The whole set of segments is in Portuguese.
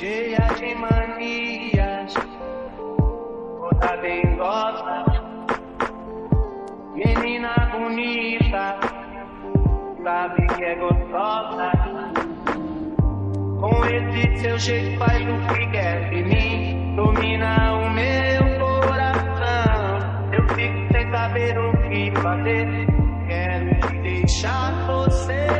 cheia de manias, toda dengosa, menina bonita, sabe que é gostosa. Com esse seu jeito faz o que quer de mim, domina o meu coração. Eu fico sem saber o que fazer, quero deixar, você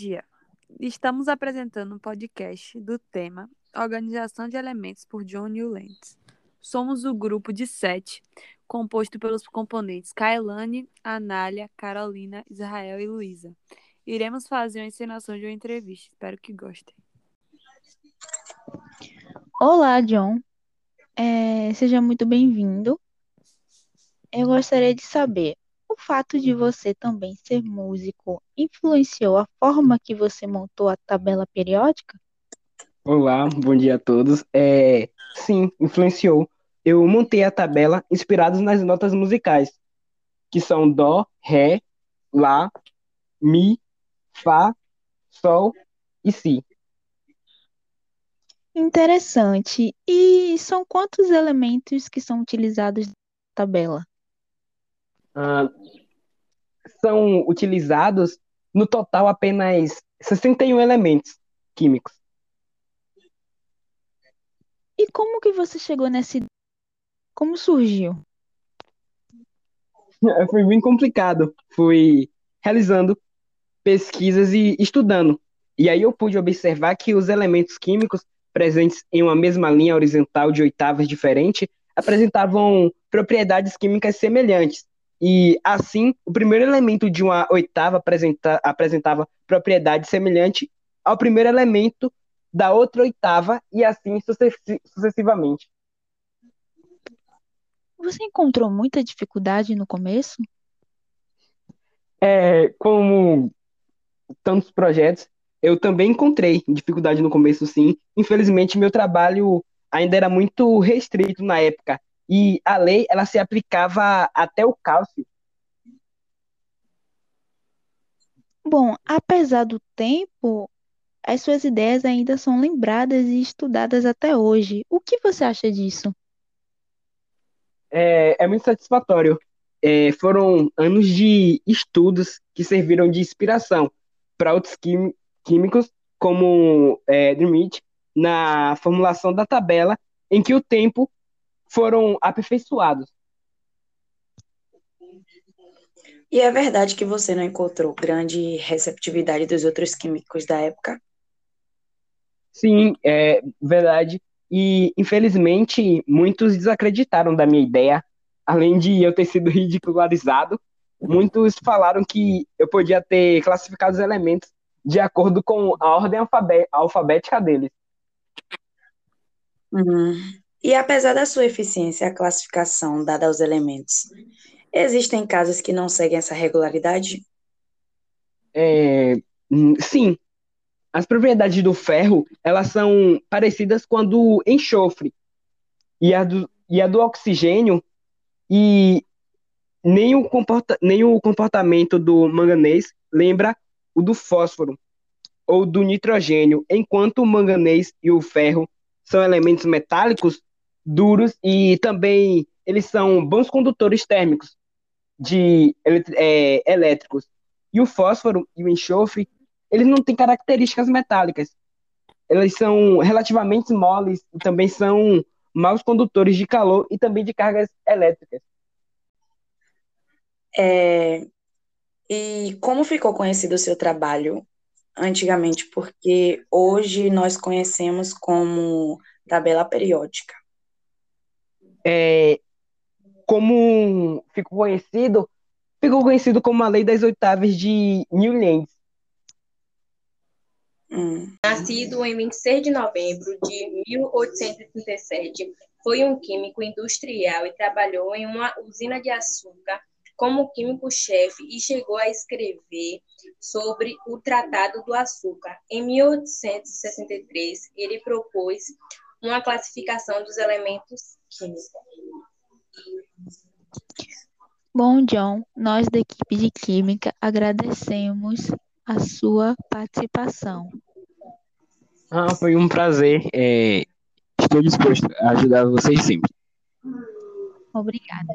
dia. Estamos apresentando um podcast do tema Organização de Elementos por John Newlands. Somos o grupo de sete, composto pelos componentes Kailane, Anália, Carolina, Israel e Luísa. Iremos fazer uma encenação de uma entrevista. Espero que gostem. Olá, John. É, seja muito bem-vindo. Eu gostaria de saber, fato de você também ser músico influenciou a forma que você montou a tabela periódica? Olá, bom dia a todos. É, sim, influenciou. Eu montei a tabela inspirados nas notas musicais, que são Dó, Ré, Lá, Mi, Fá, Sol e Si. Interessante. E são quantos elementos que são utilizados na tabela? Ah, são utilizados no total apenas 61 elementos químicos. E como que você chegou nessa ideia? Como surgiu? Foi bem complicado. Fui realizando pesquisas e estudando. E aí eu pude observar que os elementos químicos presentes em uma mesma linha horizontal de oitavas diferente apresentavam propriedades químicas semelhantes. E assim, o primeiro elemento de uma oitava apresenta- apresentava propriedade semelhante ao primeiro elemento da outra oitava e assim sucessi- sucessivamente. Você encontrou muita dificuldade no começo? É, como tantos projetos, eu também encontrei dificuldade no começo, sim. Infelizmente, meu trabalho ainda era muito restrito na época. E a lei, ela se aplicava até o cálcio. Bom, apesar do tempo, as suas ideias ainda são lembradas e estudadas até hoje. O que você acha disso? É, é muito satisfatório. É, foram anos de estudos que serviram de inspiração para outros químicos, como é, Drimit, na formulação da tabela em que o tempo foram aperfeiçoados. E é verdade que você não encontrou grande receptividade dos outros químicos da época? Sim, é verdade. E, infelizmente, muitos desacreditaram da minha ideia. Além de eu ter sido ridicularizado, muitos falaram que eu podia ter classificado os elementos de acordo com a ordem alfabé- alfabética deles. Uhum. E apesar da sua eficiência, a classificação dada aos elementos, existem casos que não seguem essa regularidade? É, hum, sim, as propriedades do ferro elas são parecidas com a do enxofre e a do, e a do oxigênio e nem o, comporta, nem o comportamento do manganês lembra o do fósforo ou do nitrogênio, enquanto o manganês e o ferro são elementos metálicos duros e também eles são bons condutores térmicos de é, elétricos. E o fósforo e o enxofre, eles não têm características metálicas. Eles são relativamente moles e também são maus condutores de calor e também de cargas elétricas. É, e como ficou conhecido o seu trabalho antigamente? Porque hoje nós conhecemos como tabela periódica. É, como ficou conhecido, ficou conhecido como a lei das oitavas de Newlands. Hum. Nascido em 26 de novembro de 1837, foi um químico industrial e trabalhou em uma usina de açúcar como químico-chefe e chegou a escrever sobre o Tratado do Açúcar. Em 1863, ele propôs uma classificação dos elementos químicos. Bom, John, nós da equipe de Química agradecemos a sua participação. Ah, foi um prazer. É, estou disposto a ajudar vocês sempre. Obrigada.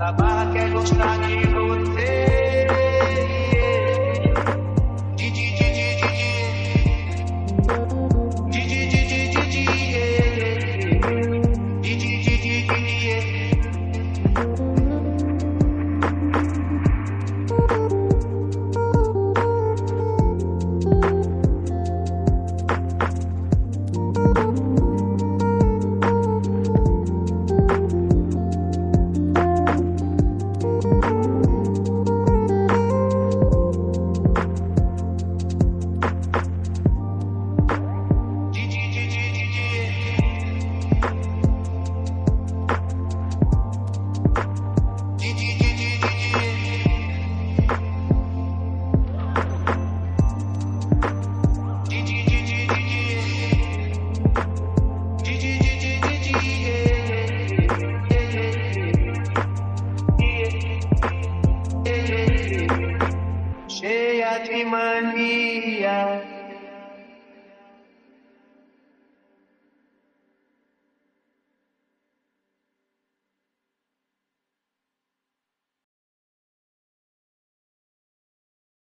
da barra quer gostar بما